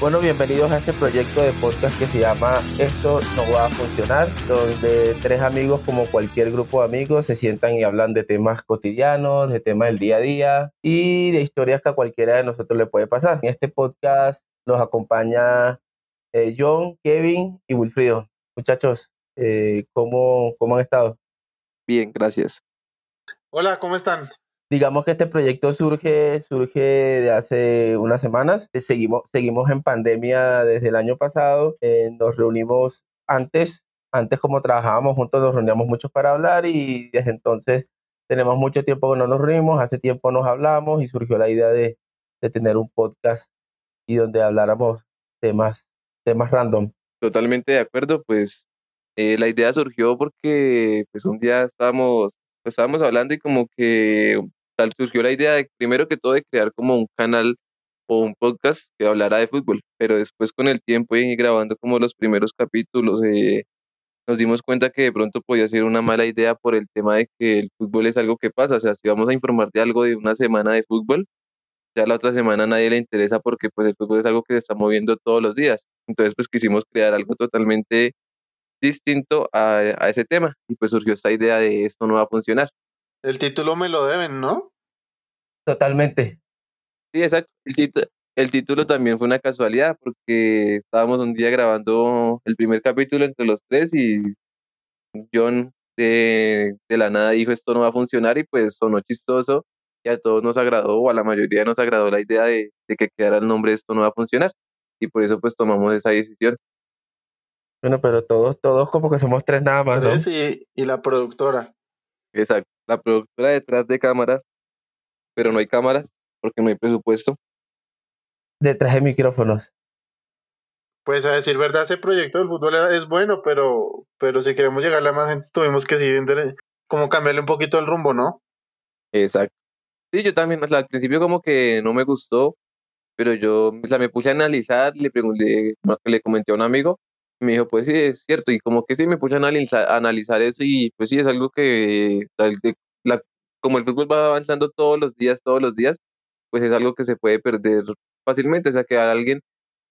Bueno, bienvenidos a este proyecto de podcast que se llama Esto no va a funcionar, donde tres amigos, como cualquier grupo de amigos, se sientan y hablan de temas cotidianos, de temas del día a día y de historias que a cualquiera de nosotros le puede pasar. En este podcast nos acompaña eh, John, Kevin y Wilfrido. Muchachos, eh, ¿cómo, ¿cómo han estado? Bien, gracias. Hola, ¿cómo están? digamos que este proyecto surge, surge de hace unas semanas. Eh, seguimos, seguimos en pandemia desde el año pasado. Eh, nos reunimos antes, antes como trabajábamos juntos, nos reuníamos mucho para hablar y desde entonces tenemos mucho tiempo que no nos reunimos. Hace tiempo nos hablamos y surgió la idea de, de tener un podcast y donde habláramos temas, temas random. Totalmente de acuerdo, pues eh, la idea surgió porque pues un día estábamos, pues, estábamos hablando y como que tal surgió la idea de, primero que todo, de crear como un canal o un podcast que hablara de fútbol, pero después con el tiempo y grabando como los primeros capítulos, eh, nos dimos cuenta que de pronto podía ser una mala idea por el tema de que el fútbol es algo que pasa, o sea, si vamos a informar de algo de una semana de fútbol, ya la otra semana a nadie le interesa porque pues el fútbol es algo que se está moviendo todos los días. Entonces pues quisimos crear algo totalmente distinto a, a ese tema y pues surgió esta idea de esto no va a funcionar. El título me lo deben, ¿no? Totalmente. Sí, exacto. El, el título también fue una casualidad porque estábamos un día grabando el primer capítulo entre los tres y John de, de la nada dijo esto no va a funcionar y pues sonó chistoso y a todos nos agradó o a la mayoría nos agradó la idea de, de que quedara el nombre esto no va a funcionar y por eso pues tomamos esa decisión. Bueno, pero todos, todos como que somos tres nada más, ¿no? Tres y, y la productora. Exacto, la productora detrás de cámara, pero no hay cámaras porque no hay presupuesto. Detrás de micrófonos. Pues a decir verdad, ese proyecto del fútbol era- es bueno, pero, pero si queremos llegarle a más gente, tuvimos que sí, vender- como cambiarle un poquito el rumbo, ¿no? Exacto. Sí, yo también, o sea, al principio como que no me gustó, pero yo o sea, me puse a analizar, le pregunté, le comenté a un amigo, me dijo, pues sí, es cierto, y como que sí, me puse a analizar, a analizar eso y pues sí, es algo que, la- como el fútbol va avanzando todos los días, todos los días, pues es algo que se puede perder fácilmente, o sea, que a alguien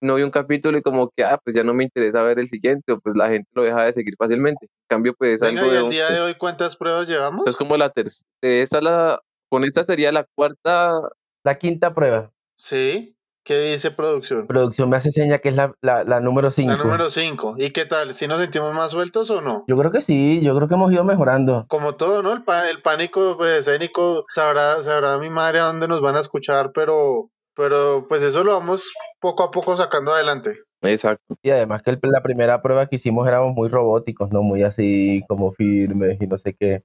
no vio un capítulo y como que, ah, pues ya no me interesa ver el siguiente, o pues la gente lo deja de seguir fácilmente. En cambio, pues es Venga, algo y de... el día de hoy, ¿cuántas pruebas llevamos? Es como la tercera, esta la, con esta sería la cuarta, La quinta prueba. Sí. ¿Qué dice producción? Producción me hace seña que es la, la, la número cinco. La número 5. ¿Y qué tal? ¿Si nos sentimos más sueltos o no? Yo creo que sí, yo creo que hemos ido mejorando. Como todo, ¿no? El, pa- el pánico pues, escénico, sabrá, sabrá mi madre a dónde nos van a escuchar, pero, pero pues eso lo vamos poco a poco sacando adelante. exacto. Y además que el- la primera prueba que hicimos éramos muy robóticos, ¿no? Muy así como firmes y no sé qué.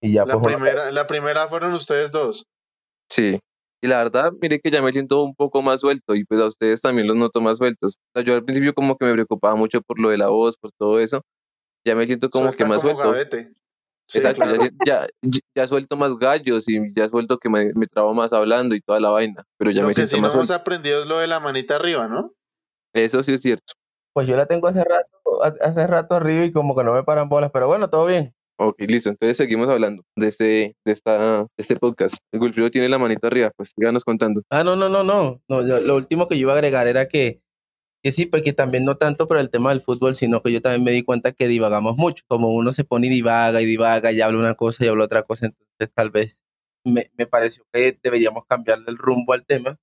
Y ya La pues primera, la primera fueron ustedes dos. Sí. Y la verdad, mire que ya me siento un poco más suelto y pues a ustedes también los noto más sueltos. O sea, yo al principio como que me preocupaba mucho por lo de la voz, por todo eso. Ya me siento como que más como suelto. gavete. Sí, Exacto, claro. ya, ya, ya suelto más gallos y ya suelto que me, me trabo más hablando y toda la vaina, pero ya Lo me que siento sí no más hemos suelto. aprendido es lo de la manita arriba, ¿no? Eso sí es cierto. Pues yo la tengo hace rato, ha- hace rato arriba y como que no me paran bolas, pero bueno, todo bien. Ok, listo. Entonces seguimos hablando de este, de esta, este podcast. El Wilfrido tiene la manita arriba, pues síganos contando. Ah, no, no, no, no. no lo último que yo iba a agregar era que, que sí, pues que también no tanto por el tema del fútbol, sino que yo también me di cuenta que divagamos mucho. Como uno se pone y divaga y divaga y habla una cosa y habla otra cosa, entonces tal vez me, me pareció que deberíamos cambiarle el rumbo al tema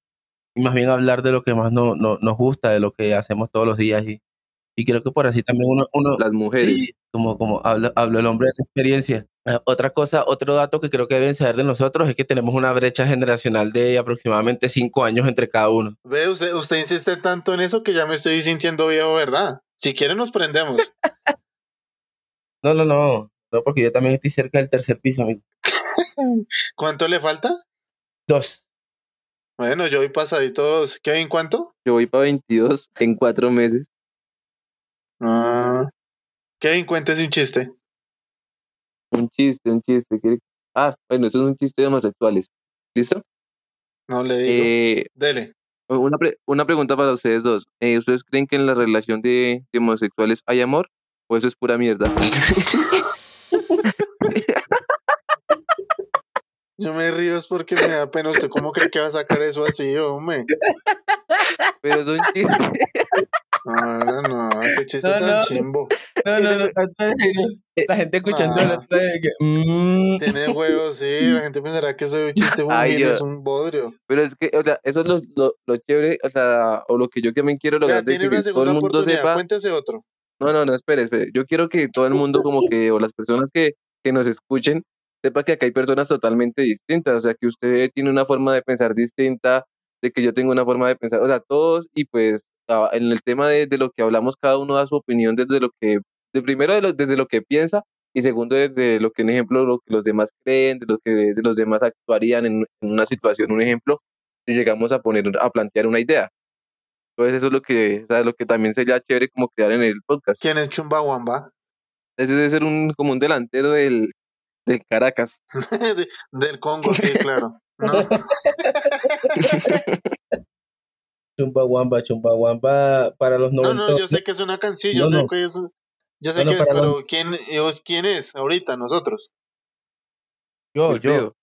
y más bien hablar de lo que más no, no- nos gusta, de lo que hacemos todos los días. Y, y creo que por así también uno, uno Las mujeres. Sí, como, como habla, habla el hombre de la experiencia. Ah, Otra cosa, otro dato que creo que deben saber de nosotros es que tenemos una brecha generacional de aproximadamente cinco años entre cada uno. Ve, usted, usted insiste tanto en eso que ya me estoy sintiendo viejo, ¿verdad? Si quiere nos prendemos. No, no, no, no, porque yo también estoy cerca del tercer piso, amigo. ¿Cuánto le falta? Dos. Bueno, yo voy pasaditos. Kevin, ¿cuánto? Yo voy para 22 en cuatro meses. Ah. Kevin, cuéntese un chiste. Un chiste, un chiste. ¿qué? Ah, bueno, eso es un chiste de homosexuales. ¿Listo? No le digo. Eh, Dele. una, pre- una pregunta para ustedes dos. Eh, ¿Ustedes creen que en la relación de, de homosexuales hay amor? ¿O eso es pura mierda? Yo me río es porque me da pena. ¿Usted cómo cree que va a sacar eso así, hombre? Pero es un chiste. No, no, qué chiste No, tan no. chimbo. No, no, no. La gente escuchando Ah. la otra vez que. mm, Tiene huevos, sí. La gente pensará que soy un chiste muy Ay, bien, yo- es un bodrio. Pero es que, o sea, eso es lo, lo, lo chévere, o sea, o lo que yo también quiero Ya, lograr de tiene que una todo el mundo sepa. Cuéntese otro. No, no, no, espere, espere. Yo quiero que todo el mundo, como que, o las personas que, que nos escuchen, sepa que acá hay personas totalmente distintas. O sea, que usted tiene una forma de pensar distinta, de que yo tengo una forma de pensar. O sea, todos, y pues, ah, en el tema de, de lo que hablamos, cada uno da su opinión desde lo que, de primero, de lo- desde lo que piensa, y segundo, desde lo que, un ejemplo, lo que los demás creen, de lo que de los demás actuarían en, en una situación, un ejemplo, y llegamos a poner, a plantear una idea. Entonces, eso es lo que, o sea, lo que también sería chévere como crear en el podcast. ¿Quién es Chumbawamba? Ese debe ser un, como un delantero del, del Caracas. De- Del Congo, sí, claro. ¿No? Chumbawamba, Chumbawamba para los No, 90. no, yo sé que es una canción, yo No, sé no. que es, yo sé No, no, que es, pero ¿quién, es- ¿quién es ahorita nosotros? yo, yo.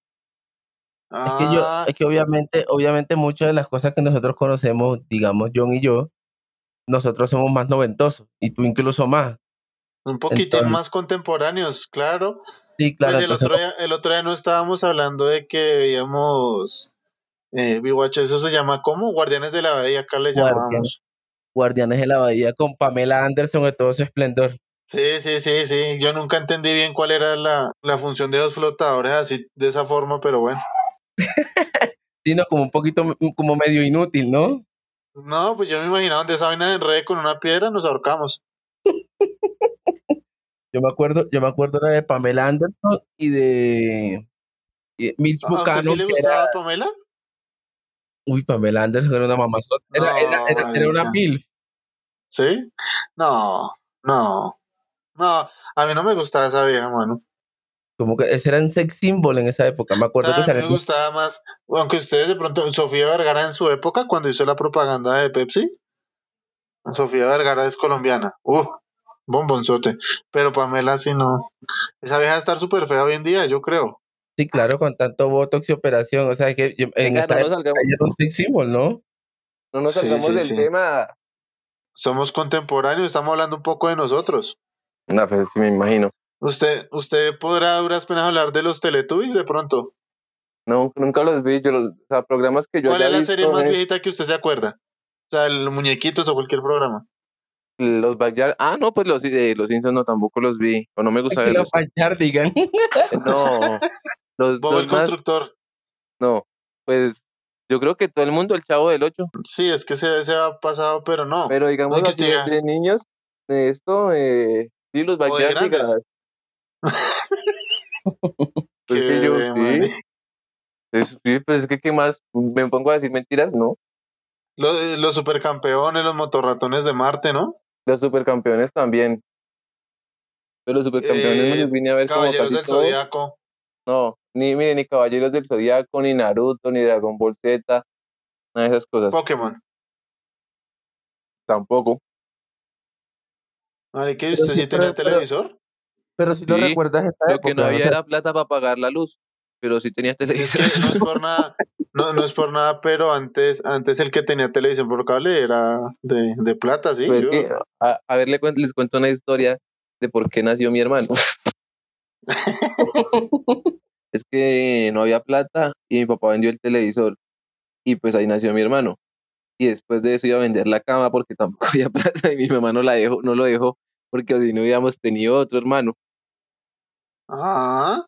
Es que yo, Ah, es que obviamente, obviamente muchas de las cosas que nosotros conocemos, digamos John y yo, nosotros somos más noventosos y tú incluso más. un poquitín entonces- más contemporáneos, claro. Sí, claro. Pues el entonces otro, día, el otro día no estábamos hablando de que veíamos eh, Biwatch, eso se llama ¿cómo? Guardianes de la Bahía, acá le llamábamos. Guardianes de la Bahía con Pamela Anderson en todo su esplendor. Sí, sí, sí, sí. Yo nunca entendí bien cuál era la, la función de los flotadores así de esa forma, pero bueno. Sino como un poquito, como medio inútil, ¿no? No, pues yo me imaginaba donde esa vaina de enredo con una piedra nos ahorcamos. Yo me acuerdo, yo me acuerdo era de Pamela Anderson y de y Mitch ¿A usted sí le gustaba era- Pamela? Uy, Pamela Anderson era una mamazota. Era, era, era, era una. MILF. ¿Sí? No, no. No, a mí no me gustaba esa vieja, mano. Como que ese era un sex symbol en esa época. Me O acuerdo sea, que a mí me gustaba más, aunque ustedes de pronto, Sofía Vergara en su época, cuando hizo la propaganda de Pepsi, Sofía Vergara es colombiana. Uh, bombonzote. Pero Pamela sí no. Esa vieja estar súper fea hoy en día, yo creo. Sí, claro, con tanto botox y operación. O sea, que yo- en Venga, esa no salgamos, un sex symbol, ¿no? no nos Sí, salgamos sí, del sí. tema. Somos contemporáneos, estamos hablando un poco de nosotros. No, pues sí me imagino. ¿Usted, usted podrá a duras penas hablar de los Teletubbies de pronto? No, nunca los vi. Yo los, o sea, programas que yo ¿Cuál es la visto serie más es viejita que usted se acuerda? O sea, los muñequitos o cualquier programa. Los Backyard. Ah, no, pues los, eh, los Simpsons no, tampoco los vi. O no me gusta verlos. los Backyardigans. No. Los Bob el más, constructor. no. Pues yo creo que todo el mundo, el chavo del 8. Sí, es que se, se ha pasado, pero no. Pero digamos así, ya- de niños, de esto, eh, sí, los de Backyard grandes. Pues es que yo, sí. Es- sí, pues es que, ¿qué más? ¿Me pongo a decir mentiras? No. Los, los supercampeones, los motorratones de Marte, ¿no? Los supercampeones también. Pero los supercampeones me Eh, los vine a ver como Caballeros casi del. Zodíaco. No, ni, mire, ni Caballeros del Zodíaco, ni Naruto, ni Dragon Ball Z, nada de esas cosas. Pokémon. Tampoco. ¿y Pero usted sí, sí tenía pero- televisor? Pero si no Sí, recuerdas esa Lo época. que no o había sea, era plata para pagar la luz, pero sí tenía Es que no es por nada, no, no es por nada, pero antes, antes el que tenía televisión por cable era de, de plata, sí. Pues yo- que, a, a ver, les cuento una historia de por qué nació mi hermano. es que no había plata y mi papá vendió el televisor y pues ahí nació mi hermano. Y después de eso iba a vender la cama porque tampoco había plata y mi mamá no la dejó, no lo dejó porque si no hubiéramos tenido otro hermano. Ah,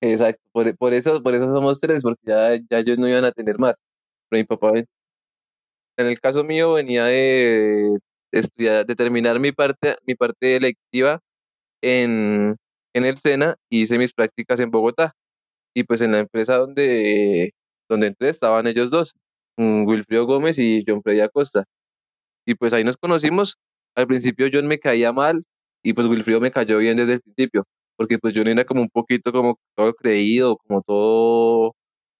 Exacto, por, por eso, por eso somos tres, porque ya, ya ellos no iban a tener más. Pero mi papá, en el caso mío, venía de estudiar, de terminar mi parte, mi parte electiva en, en el SENA y hice mis prácticas en Bogotá. Y pues en la empresa donde, donde entré estaban ellos dos, mm, Wilfrido Gómez y John Freddy Acosta. Y pues ahí nos conocimos. Al principio John me caía mal y pues Wilfrido me cayó bien desde el principio porque pues yo era como un poquito como todo creído, como todo,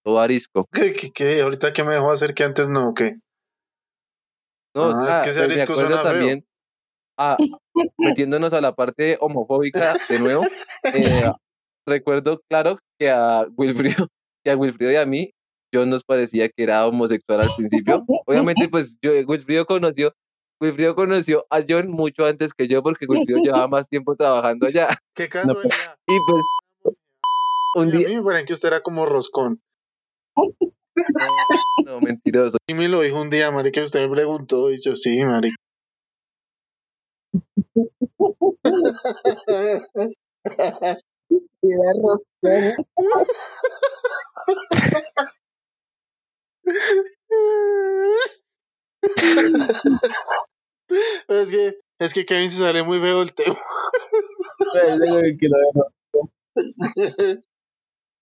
todo arisco. ¿qué, qué, qué? ¿Ahorita qué me dejó hacer que antes no? ¿Qué? No, Ah, es que ese me arisco suena feo. Ah, metiéndonos a la parte homofóbica de nuevo, eh, recuerdo claro que a Wilfrido, que a Wilfrido y a mí, yo nos parecía que era homosexual al principio. Obviamente, pues yo, Wilfrido conoció, Wilfrido conoció a John mucho antes que yo porque Wilfrido llevaba más tiempo trabajando allá. Qué No, casualidad. Y pues un A día, mí me parecía que usted era como roscón. no, mentiroso. Y me lo dijo un día, marica, usted me preguntó y yo, sí, marica. Es que, es que Kevin se sale muy feo el tema.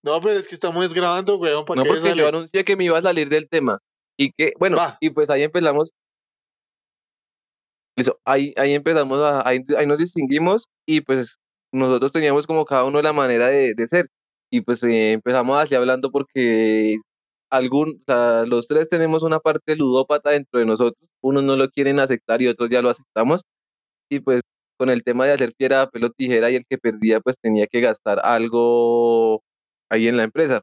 No, pero es que estamos grabando, weón, ¿para No, porque sale? yo anuncié que me iba a salir del tema. Y que, bueno, Va. y pues ahí empezamos. Listo, ahí, ahí empezamos, a, ahí, ahí nos distinguimos y pues nosotros teníamos como cada uno la manera de, de ser. Y pues eh, empezamos así hablando porque algún, o sea, los tres tenemos una parte ludópata dentro de nosotros. Unos no lo quieren aceptar y otros ya lo aceptamos. Y pues con el tema de hacer piedra, papel o tijera y el que perdía pues tenía que gastar algo ahí en la empresa.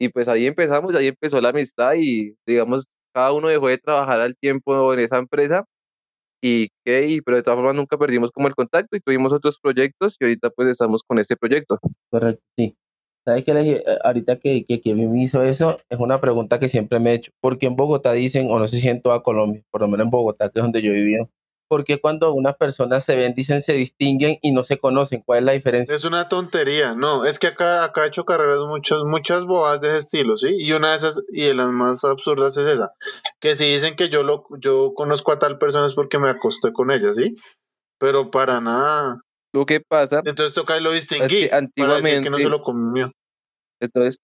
Y pues ahí empezamos, ahí empezó la amistad y digamos, cada uno dejó de trabajar al tiempo en esa empresa y que, y, pero de todas formas nunca perdimos como el contacto y tuvimos otros proyectos y ahorita pues estamos con este proyecto. Correcto, sí. ¿Sabes qué? eh, Ahorita que, que Kevin me hizo eso, es una pregunta que siempre me he hecho. ¿Por qué en Bogotá dicen, o no sé si en toda Colombia, por lo menos en Bogotá, que es donde yo he vivido, ¿por qué cuando unas personas se ven, dicen, se distinguen y no se conocen? ¿Cuál es la diferencia? Es una tontería, no, es que acá, acá he hecho carreras muchas, muchas bobadas de ese estilo, ¿sí? Y una de esas, y de las más absurdas es esa, que si dicen que yo lo, yo conozco a tal persona es porque me acosté con ella, ¿sí? Pero para nada. Lo que pasa Entonces toca y lo distinguí que para decir que no antiguamente- se lo comió. Entonces,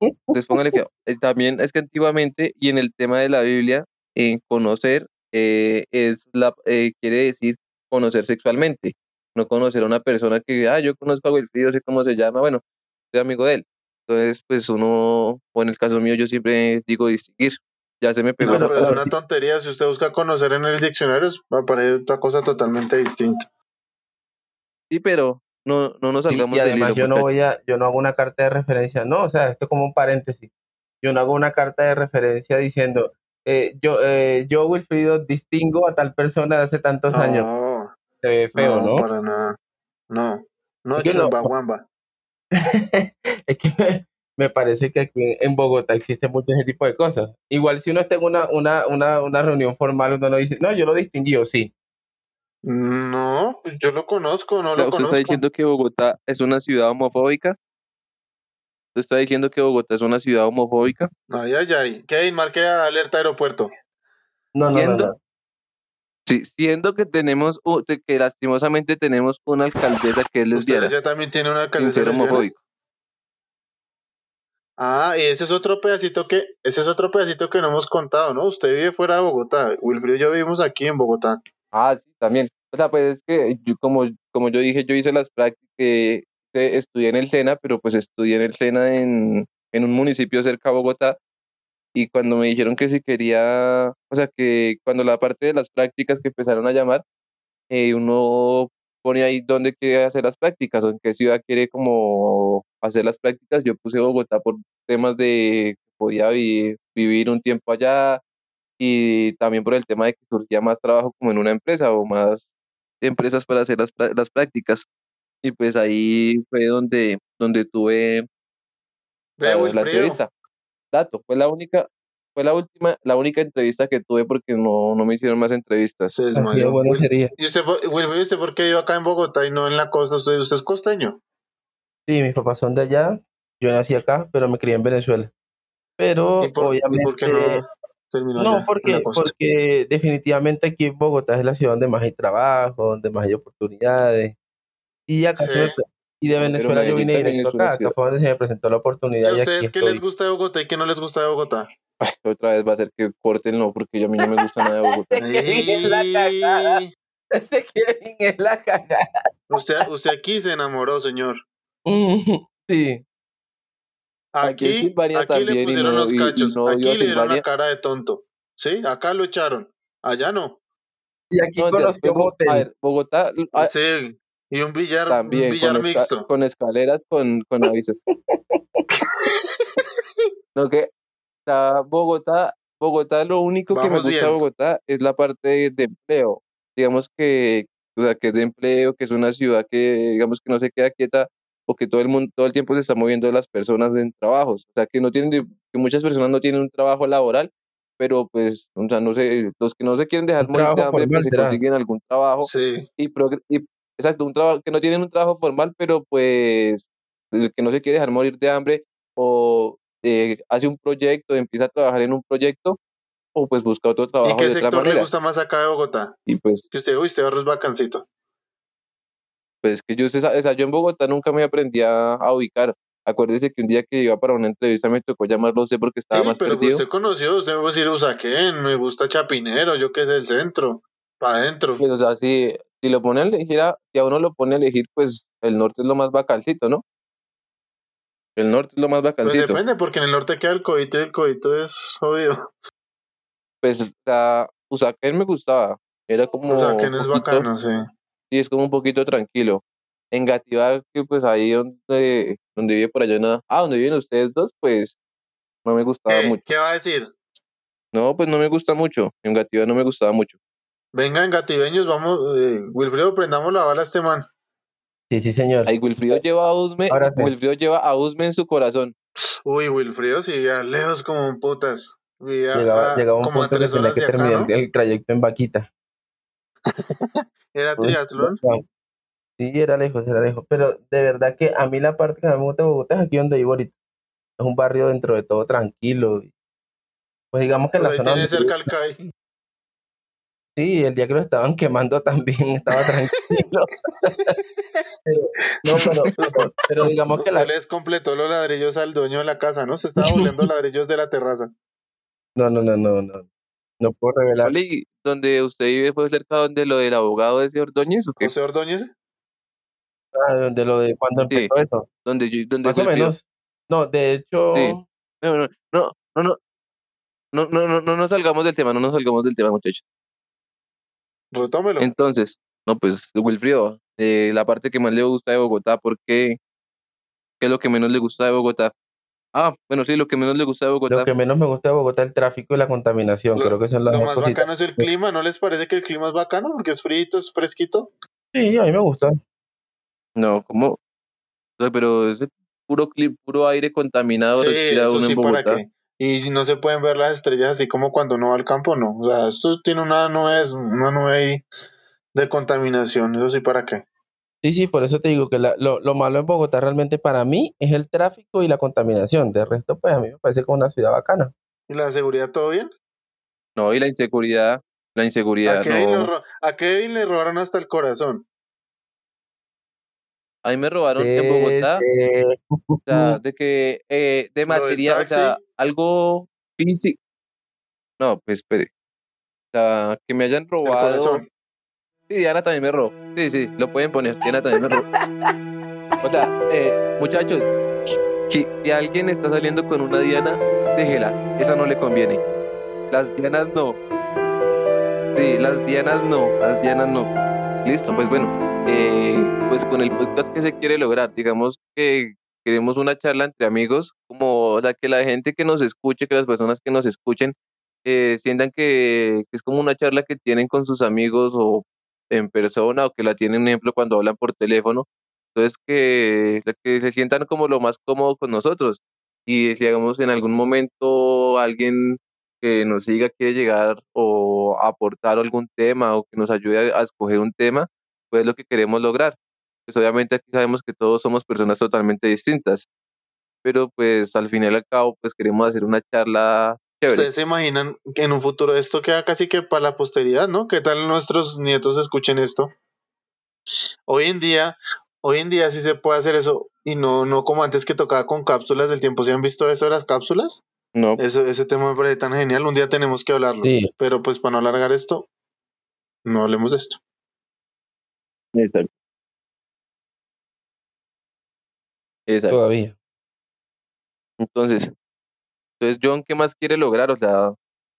entonces póngale que también es que antiguamente y en el tema de la Biblia, en conocer eh, es la eh, quiere decir conocer sexualmente, no conocer a una persona que, ah, yo conozco a Wilfrido, sé cómo se llama, bueno, soy amigo de él. Entonces, pues uno, o en el caso mío, yo siempre digo distinguir. Ya se me pegó No, esa pero es una tontería. Si usted busca conocer en el diccionario, va a aparecer otra cosa totalmente distinta. Sí, pero no, no nos Y, salgamos y del además hilo. yo no voy a, yo no hago una carta de referencia, no, o sea, esto es como un paréntesis. Yo no hago una carta de referencia diciendo, eh, yo, eh, yo Wilfrido distingo a tal persona de hace tantos años. No, Se ve feo, ¿no? para nada. No, no, Es no. chumbaguamba. es que me, parece que aquí en Bogotá existe mucho ese tipo de cosas. Igual si uno está en una, una, una, una reunión formal, uno no dice, no, yo lo distinguí, o sí. No, pues yo lo conozco, no lo ¿Usted conozco. está diciendo que Bogotá es una ciudad homofóbica? ¿Usted está diciendo que Bogotá es una ciudad homofóbica? Ay, ay, ay. Kevin, marque alerta aeropuerto. No, no, no, Siendo- no. Sí, siendo que tenemos, que lastimosamente tenemos una alcaldesa que es lesbiana, Usted ya también tiene una alcaldesa ser homofóbico. Ah, y ese es otro pedacito que, ese es otro pedacito que no hemos contado, ¿no? Usted vive fuera de Bogotá. Wilfrido y yo vivimos aquí en Bogotá. Ah, sí, también. O sea, pues es que yo, como, como yo dije, yo hice las prácticas, estudié en el SENA, pero pues estudié en el SENA en, en un municipio cerca de Bogotá. Y cuando me dijeron que si quería, o sea, que cuando la parte de las prácticas que empezaron a llamar, eh, uno pone ahí dónde quiere hacer las prácticas o en qué ciudad quiere como hacer las prácticas. Yo puse Bogotá por temas de que podía vi- vivir un tiempo allá y también por el tema de que surgía más trabajo como en una empresa o más empresas para hacer las, las prácticas. Y pues ahí fue donde, donde tuve Ve, la, entrevista. Dato, fue la única, fue la última, la única entrevista que tuve porque no, no me hicieron más entrevistas. Se Así de desmayó. bueno Wil- sería. ¿Y usted, por- Wilfrido, ¿usted por qué vive acá en Bogotá y no en la costa? ¿Usted, usted es costeño? Sí, mis papás son de allá, yo nací acá, pero me crié en Venezuela. Pero ¿Y por, y obviamente... por qué no No, porque, porque definitivamente aquí en Bogotá es la ciudad donde más hay trabajo, donde más hay oportunidades. Y acá se Sí. pre- y de Venezuela yo vine directo acá, fue donde se me presentó la ¿Y oportunidad a y aquí ustedes qué estoy. les gusta de Bogotá y qué no les gusta de Bogotá? Ay, otra vez va a ser que corten, no, porque yo- a mí no me gusta nada de Bogotá. Ese es la cagada. Ay, Ese Kevin es la cagada. usted, usted aquí se enamoró, señor. Sí, Aquí Aquí, le pusieron no- los cachos. no aquí a le dieron la cara de tonto. ¿Sí? Acá lo echaron. Allá no. y aquí No, conoció fue Bo- a ver, Bogotá, a- Sí. Y un billar, También un billar con, esca- mixto. con escaleras con, con avisos. Lo que, sea, Bogotá, Bogotá, lo único que me Vamos gusta de bien. Bogotá es la parte de empleo. Digamos que, o sea, que es de empleo, que es una ciudad que, digamos que no se queda quieta o que todo el mundo, todo el tiempo se está moviendo las personas en trabajos. O sea, que no tienen, de- que muchas personas no tienen un trabajo laboral, pero pues, o sea, no sé, los que no se quieren dejar morir de hambre, pues se consiguen algún trabajo Sí. y, y exacto, un trabajo que no tienen un trabajo formal, pero pues el que no se quiere dejar morir de hambre o eh, hace un proyecto, empieza a trabajar en un proyecto o pues busca otro ¿Y trabajo qué de otra sector le manera. gusta más acá de Bogotá? Y pues, Que usted, uy, barrio es bacancito. pues que yo, esa- esa- yo en Bogotá nunca me aprendí a, a ubicar. Acuérdese que un día que iba para una entrevista me tocó llamarlo usted porque estaba Sí, más pero perdido. usted conoció, usted me va a decir Usaquén, me gusta Chapinero, yo que sé, el centro, para adentro. Pues, o sea, si, si lo pone a elegir, a- si a uno lo pone a elegir, pues el norte es lo más bacancito, ¿no? El norte es lo más Pues bacancito. depende, porque en el norte queda el codito y el codito es obvio. pues o sea, Usaquén me gustaba. Era como Usaquén es poquito- bacano, sí. sí, es como un poquito tranquilo. En Gativá, que pues ahí donde, donde vive por allá, nada. Ah, donde viven ustedes dos, pues no me gustaba ¿Qué, mucho. qué va a decir? No, pues no me gusta mucho. En Gativá no me gustaba mucho. Vengan, gatibeños, vamos, eh, Wilfredo, prendamos la bala a este man. Sí, sí, señor. Ahí Wilfrido lleva a Usme, Ahora sí. Wilfrido lleva a Usme en su corazón. Uy, Wilfredo, sí, vivía lejos como un putas. Vivía Llegaba, a- llegaba un como a punto que tres tenía que de acá, terminar ¿no? el trayecto en vaquita. Era triatlón. Sí, era lejos, era lejos. Pero de verdad que a mí la parte que me gusta de Bogotá es aquí donde vivo ahorita. Es un barrio dentro de todo tranquilo. Pues digamos que en Pues la ahí zona tiene cerca el CAI. Sí, el día que lo estaban quemando también estaba tranquilo. Pero- no, pero, pero, pero digamos que la... les completó los ladrillos al dueño de la casa, ¿no? Se estaba volviendo ladrillos de la terraza. No, no, no, no, no. No puedo revelar. ¿Y donde usted vive fue cerca donde lo del abogado de ese Ordóñez o qué? José Ordóñez. Ah, de lo de cuando Sí. empezó eso. Donde yo, donde Más o menos. No, de hecho, Sí. No, no, no, no, no. No, no, no, no nos salgamos del tema, no nos salgamos del tema, muchachos. Retómelo. Entonces, no, pues, Wilfrido, eh, la parte que más le gusta de Bogotá, ¿por qué? ¿Qué es lo que menos le gusta de Bogotá? Ah, bueno, sí, lo que menos le gusta de Bogotá. lo que menos me gusta de Bogotá es el tráfico y la contaminación. Lo- Creo que son las Lo más cositas. bacano es el clima, ¿no les parece que el clima es bacano? Porque es frito, es fresquito. Sí, a mí me gusta. No, ¿cómo? Pero es puro clip, puro aire contaminado Sí, respira eso uno sí, en ¿para Bogotá. qué? Y no se pueden ver las estrellas así como cuando uno va al campo, ¿no? O sea, esto tiene una nube, una nube ahí de contaminación, eso sí, ¿para qué? Sí, sí, por eso te digo que la- lo, lo malo en Bogotá realmente para mí es el tráfico y la contaminación. De resto, pues a mí me parece como una ciudad bacana. ¿Y la seguridad todo bien? No, y la inseguridad, la inseguridad, ¿A Kevin, no. ro- a Kevin le robaron hasta el corazón. A mí me robaron en Bogotá, Este, o sea, de que, eh, de material, o sea, taxi. algo físico. No, pues espere. O sea, que me hayan robado. Sí, Diana también me robó. Sí, sí, lo pueden poner. Diana también me robó. O sea, eh, muchachos, si, si alguien está saliendo con una Diana, déjela. Esa no le conviene. Las Dianas no. Sí, las Dianas no. Las Dianas no. Listo, pues bueno. Eh, pues con el podcast que se quiere lograr, digamos que queremos una charla entre amigos, como sea, que la gente que nos escuche, que las personas que nos escuchen, eh, sientan que, es como una charla que tienen con sus amigos o en persona o que la tienen, por ejemplo, cuando hablan por teléfono. Entonces, que, que se sientan como lo más cómodo con nosotros. Y si hagamos en algún momento alguien que nos siga quiere llegar o aportar algún tema o que nos ayude a escoger un tema, pues es lo que queremos lograr. Pues obviamente aquí sabemos que todos somos personas totalmente distintas, pero pues al final y al cabo pues queremos hacer una charla chévere. Ustedes se imaginan que en un futuro esto queda casi que para la posteridad, ¿no? ¿Qué tal nuestros nietos escuchen esto? Hoy en día, hoy en día sí se puede hacer eso y no, no como antes que tocaba con cápsulas del tiempo. ¿Se han visto eso de las cápsulas? No, Eso, ese tema me parece tan genial. Un día tenemos que hablarlo. sí, Pero pues para no alargar esto, no hablemos de esto. Exacto. Exacto. todavía. Entonces, entonces John, ¿qué más quiere lograr? O sea,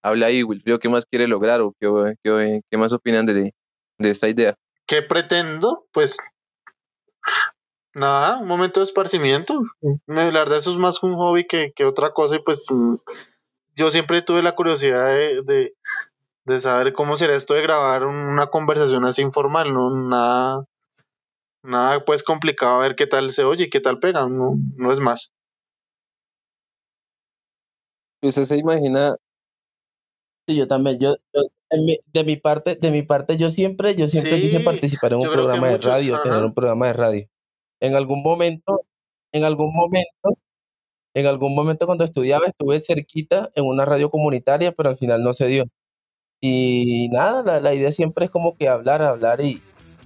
habla ahí, Wilfrido, ¿qué más quiere lograr o qué, qué, qué más opinan de, de esta idea? ¿Qué pretendo? Pues Nada, un momento de esparcimiento. La verdad, eso es más un hobby que, que otra cosa. Y pues yo siempre tuve la curiosidad de, de, de saber cómo será esto de grabar una conversación así informal, ¿no? Nada, nada pues complicado a ver qué tal se oye y qué tal pega, no, no es más. ¿Usted se imagina? Sí, yo también. Yo, yo en mi- de mi parte, de mi parte, yo siempre, yo siempre quise Sí, participar en un programa de radio, tener un programa de radio. En algún momento, en algún momento, en algún momento cuando estudiaba estuve cerquita en una radio comunitaria, pero al final no se dio. Y nada, la, la idea siempre es como que hablar, hablar y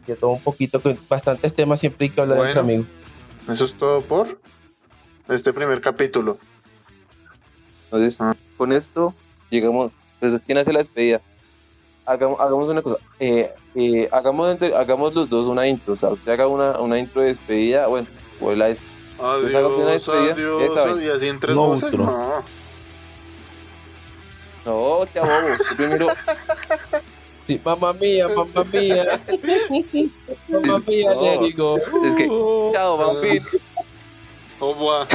de todo un poquito, con bastantes temas siempre hay que hablar entre Bueno. amigos. Eso es todo por este primer capítulo. Entonces, Ah. con esto llegamos. Pues, ¿quién hace la despedida? Hagamos, hagamos una cosa. eh, eh, hagamos, entre- hagamos los dos una intro. O sea, usted haga una, una intro de despedida. Bueno, o la Adiós, despedida, adiós, esa vaina. y así en tres No, voces, no. No, te bobo. Primero. Sí, mamá mía, mamá mía. mamá mía, No, le digo. es que- "Uh". Chao, vampiro. Oh.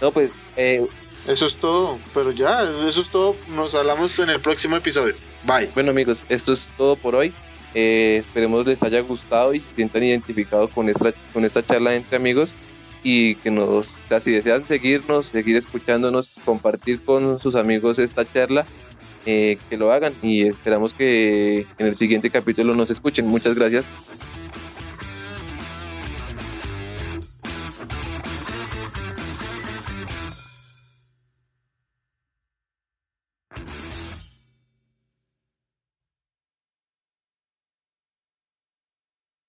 No, pues, eh, Eso es todo, pero ya, eso es todo. Nos hablamos en el próximo episodio. Bye. bueno, amigos, esto es todo por hoy. Eh, esperemos les haya gustado y se sientan identificados con esta, con esta charla entre amigos y que nos, o sea, si desean seguirnos, seguir escuchándonos, compartir con sus amigos esta charla, eh, que lo hagan y esperamos que en el siguiente capítulo nos escuchen. Muchas gracias.